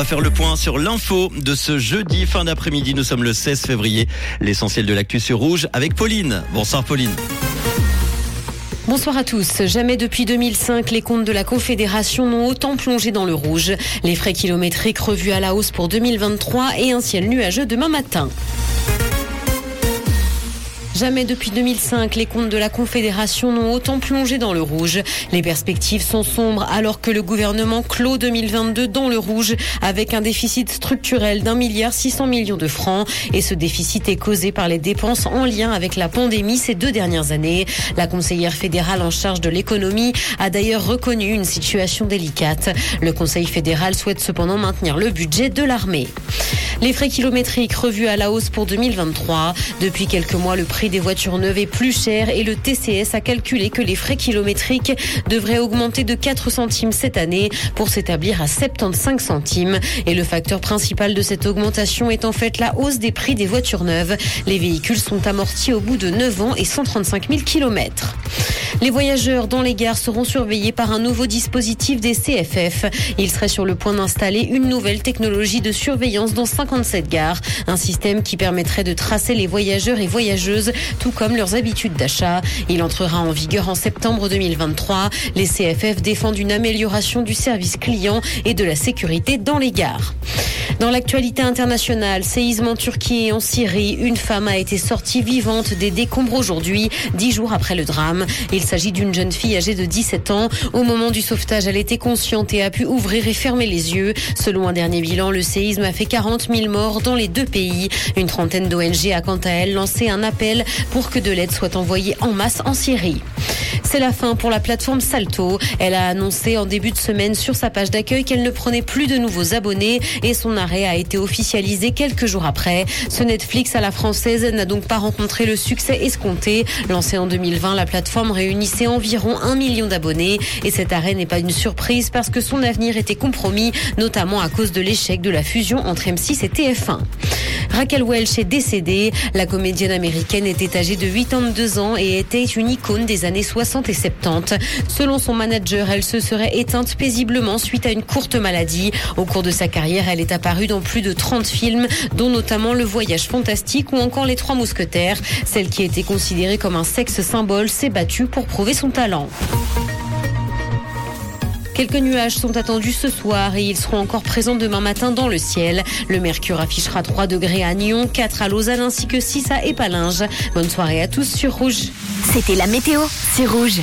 On va faire le point sur l'info de ce jeudi fin d'après-midi. Nous sommes le 16 février. L'essentiel de l'actu sur Rouge avec Pauline. Bonsoir Pauline. Bonsoir à tous. Jamais depuis 2005, les comptes de la Confédération n'ont autant plongé dans le rouge. Les frais kilométriques revus à la hausse pour 2023 et un ciel nuageux demain matin. Jamais depuis 2005, les comptes de la Confédération n'ont autant plongé dans le rouge. Les perspectives sont sombres alors que le gouvernement clôt 2022 dans le rouge avec un déficit structurel d'un milliard 600 millions de francs. Et ce déficit est causé par les dépenses en lien avec la pandémie ces deux dernières années. La conseillère fédérale en charge de l'économie a d'ailleurs reconnu une situation délicate. Le Conseil fédéral souhaite cependant maintenir le budget de l'armée. Les frais kilométriques revus à la hausse pour 2023. Depuis quelques mois, le prix des voitures neuves est plus cher et le TCS a calculé que les frais kilométriques devraient augmenter de 4 centimes cette année pour s'établir à 75 centimes. Et le facteur principal de cette augmentation est en fait la hausse des prix des voitures neuves. Les véhicules sont amortis au bout de 9 ans et 135 000 kilomètres. Les voyageurs dans les gares seront surveillés par un nouveau dispositif des CFF. Il serait sur le point d'installer une nouvelle technologie de surveillance dans 57 gares. Un système qui permettrait de tracer les voyageurs et voyageuses, tout comme leurs habitudes d'achat. Il entrera en vigueur en septembre 2023. Les CFF défendent une amélioration du service client et de la sécurité dans les gares. Dans l'actualité internationale, séisme en Turquie et en Syrie, une femme a été sortie vivante des décombres aujourd'hui, dix jours après le drame. S'agit d'une jeune fille âgée de 17 ans. Au moment du sauvetage, elle était consciente et a pu ouvrir et fermer les yeux. Selon un dernier bilan, le séisme a fait 40 000 morts dans les deux pays. Une trentaine d'ONG a quant à elle lancé un appel pour que de l'aide soit envoyée en masse en Syrie. C'est la fin pour la plateforme Salto. Elle a annoncé en début de semaine sur sa page d'accueil qu'elle ne prenait plus de nouveaux abonnés et son arrêt a été officialisé quelques jours après. Ce Netflix à la française n'a donc pas rencontré le succès escompté. Lancé en 2020, la plateforme réunissait environ un million d'abonnés et cet arrêt n'est pas une surprise parce que son avenir était compromis, notamment à cause de l'échec de la fusion entre M6 et TF1. Raquel Welch est décédée. La comédienne américaine était âgée de 82 ans et était une icône des années 60 et 70. Selon son manager, elle se serait éteinte paisiblement suite à une courte maladie. Au cours de sa carrière, elle est apparue dans plus de 30 films, dont notamment Le Voyage fantastique ou encore Les Trois Mousquetaires. Celle qui était considérée comme un sexe symbole s'est battue pour prouver son talent. Quelques nuages sont attendus ce soir et ils seront encore présents demain matin dans le ciel. Le mercure affichera 3 degrés à Nyon, 4 à Lausanne ainsi que 6 à Épalinges. Bonne soirée à tous sur Rouge. C'était la météo, c'est Rouge.